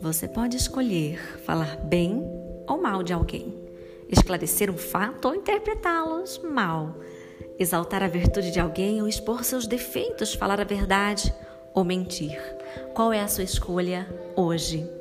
Você pode escolher falar bem ou mal de alguém, esclarecer um fato ou interpretá-los mal, exaltar a virtude de alguém ou expor seus defeitos, falar a verdade ou mentir. Qual é a sua escolha hoje?